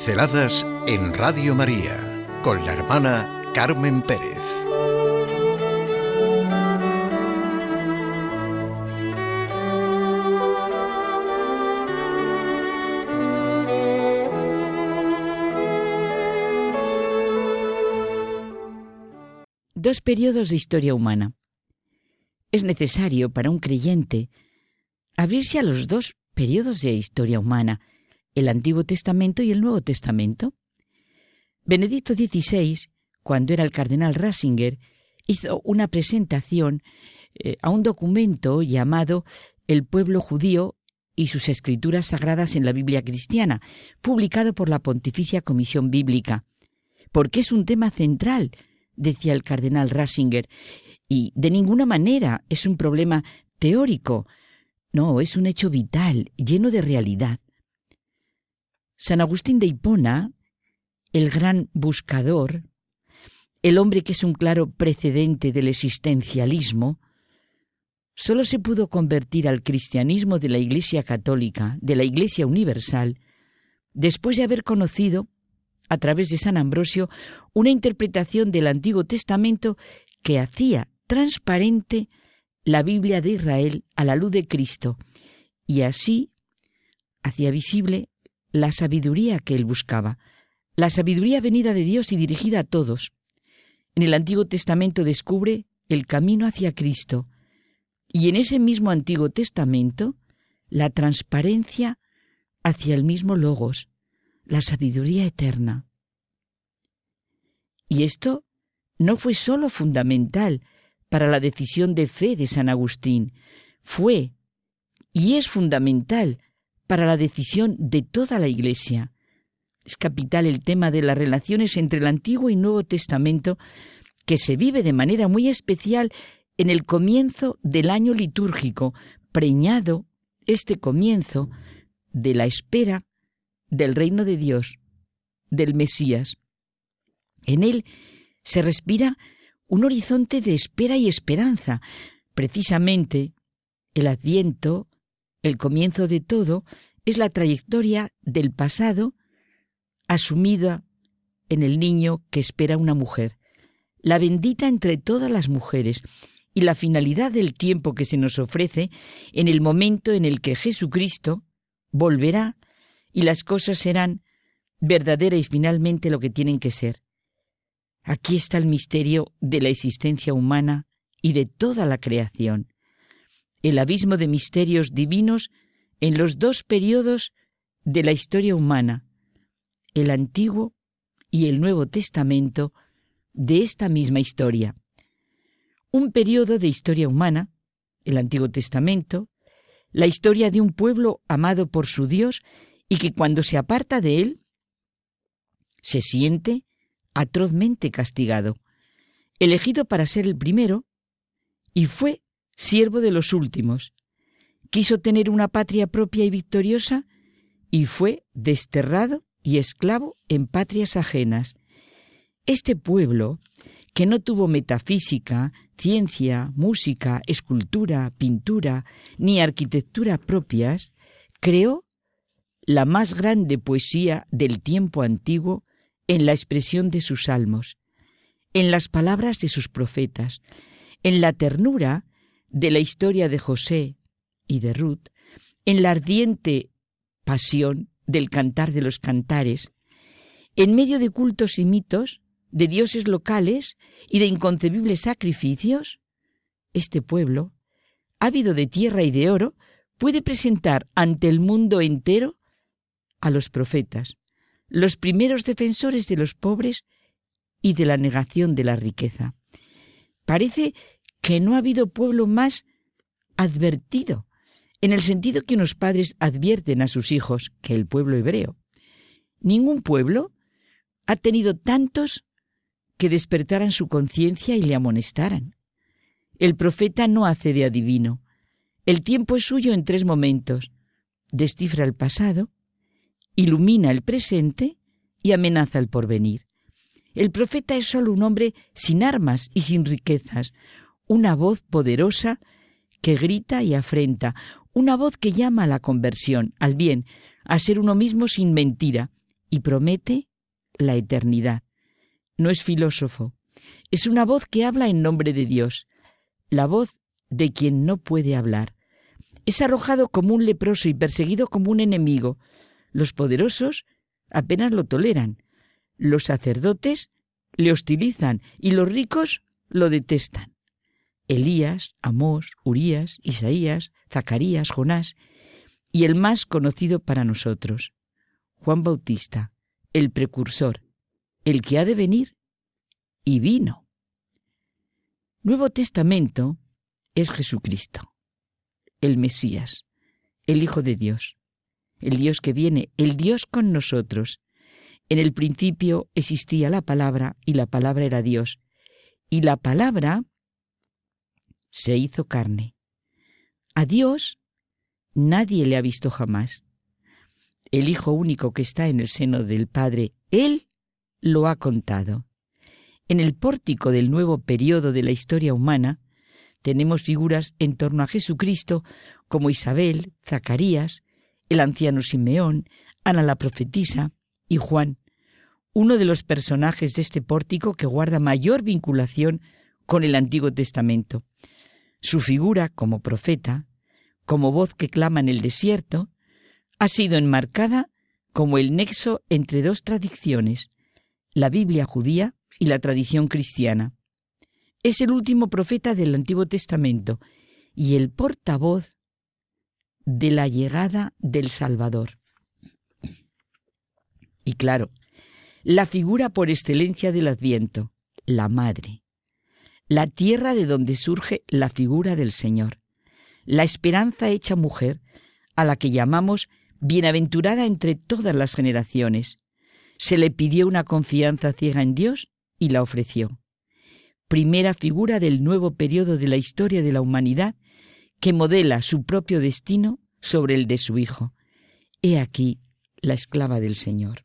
Pinceladas en Radio María con la hermana Carmen Pérez. Dos periodos de historia humana. Es necesario para un creyente abrirse a los dos periodos de historia humana, el Antiguo Testamento y el Nuevo Testamento. Benedicto XVI, cuando era el cardenal Ratzinger, hizo una presentación eh, a un documento llamado El pueblo judío y sus escrituras sagradas en la Biblia cristiana, publicado por la Pontificia Comisión Bíblica. Porque es un tema central, decía el cardenal Ratzinger, y de ninguna manera es un problema teórico, no, es un hecho vital, lleno de realidad. San Agustín de Hipona, el gran buscador, el hombre que es un claro precedente del existencialismo, solo se pudo convertir al cristianismo de la Iglesia católica, de la Iglesia universal, después de haber conocido, a través de San Ambrosio, una interpretación del Antiguo Testamento que hacía transparente la Biblia de Israel a la luz de Cristo, y así hacía visible la sabiduría que él buscaba, la sabiduría venida de Dios y dirigida a todos. En el Antiguo Testamento descubre el camino hacia Cristo y en ese mismo Antiguo Testamento la transparencia hacia el mismo Logos, la sabiduría eterna. Y esto no fue sólo fundamental para la decisión de fe de San Agustín, fue y es fundamental para la decisión de toda la Iglesia. Es capital el tema de las relaciones entre el Antiguo y Nuevo Testamento, que se vive de manera muy especial en el comienzo del año litúrgico, preñado este comienzo de la espera del reino de Dios, del Mesías. En él se respira un horizonte de espera y esperanza. Precisamente el adviento el comienzo de todo es la trayectoria del pasado asumida en el niño que espera una mujer, la bendita entre todas las mujeres, y la finalidad del tiempo que se nos ofrece en el momento en el que Jesucristo volverá y las cosas serán verdaderas y finalmente lo que tienen que ser. Aquí está el misterio de la existencia humana y de toda la creación el abismo de misterios divinos en los dos periodos de la historia humana, el Antiguo y el Nuevo Testamento de esta misma historia. Un periodo de historia humana, el Antiguo Testamento, la historia de un pueblo amado por su Dios y que cuando se aparta de él, se siente atrozmente castigado, elegido para ser el primero, y fue siervo de los últimos. Quiso tener una patria propia y victoriosa y fue desterrado y esclavo en patrias ajenas. Este pueblo, que no tuvo metafísica, ciencia, música, escultura, pintura, ni arquitectura propias, creó la más grande poesía del tiempo antiguo en la expresión de sus salmos, en las palabras de sus profetas, en la ternura de la historia de José y de Ruth, en la ardiente pasión del cantar de los cantares, en medio de cultos y mitos, de dioses locales y de inconcebibles sacrificios, este pueblo, ávido de tierra y de oro, puede presentar ante el mundo entero a los profetas, los primeros defensores de los pobres y de la negación de la riqueza. Parece que no ha habido pueblo más advertido, en el sentido que unos padres advierten a sus hijos que el pueblo hebreo. Ningún pueblo ha tenido tantos que despertaran su conciencia y le amonestaran. El profeta no hace de adivino. El tiempo es suyo en tres momentos. Descifra el pasado, ilumina el presente y amenaza el porvenir. El profeta es solo un hombre sin armas y sin riquezas, una voz poderosa que grita y afrenta, una voz que llama a la conversión, al bien, a ser uno mismo sin mentira, y promete la eternidad. No es filósofo, es una voz que habla en nombre de Dios, la voz de quien no puede hablar. Es arrojado como un leproso y perseguido como un enemigo. Los poderosos apenas lo toleran. Los sacerdotes le hostilizan y los ricos lo detestan. Elías, Amós, Urías, Isaías, Zacarías, Jonás y el más conocido para nosotros, Juan Bautista, el precursor, el que ha de venir y vino. Nuevo Testamento es Jesucristo, el Mesías, el Hijo de Dios, el Dios que viene, el Dios con nosotros. En el principio existía la palabra y la palabra era Dios, y la palabra se hizo carne. A Dios nadie le ha visto jamás. El Hijo único que está en el seno del Padre, Él lo ha contado. En el pórtico del nuevo periodo de la historia humana, tenemos figuras en torno a Jesucristo como Isabel, Zacarías, el anciano Simeón, Ana la profetisa y Juan, uno de los personajes de este pórtico que guarda mayor vinculación con el Antiguo Testamento. Su figura como profeta, como voz que clama en el desierto, ha sido enmarcada como el nexo entre dos tradiciones, la Biblia judía y la tradición cristiana. Es el último profeta del Antiguo Testamento y el portavoz de la llegada del Salvador. Y claro, la figura por excelencia del Adviento, la Madre, la tierra de donde surge la figura del Señor, la esperanza hecha mujer, a la que llamamos bienaventurada entre todas las generaciones. Se le pidió una confianza ciega en Dios y la ofreció. Primera figura del nuevo periodo de la historia de la humanidad que modela su propio destino sobre el de su Hijo. He aquí la esclava del Señor.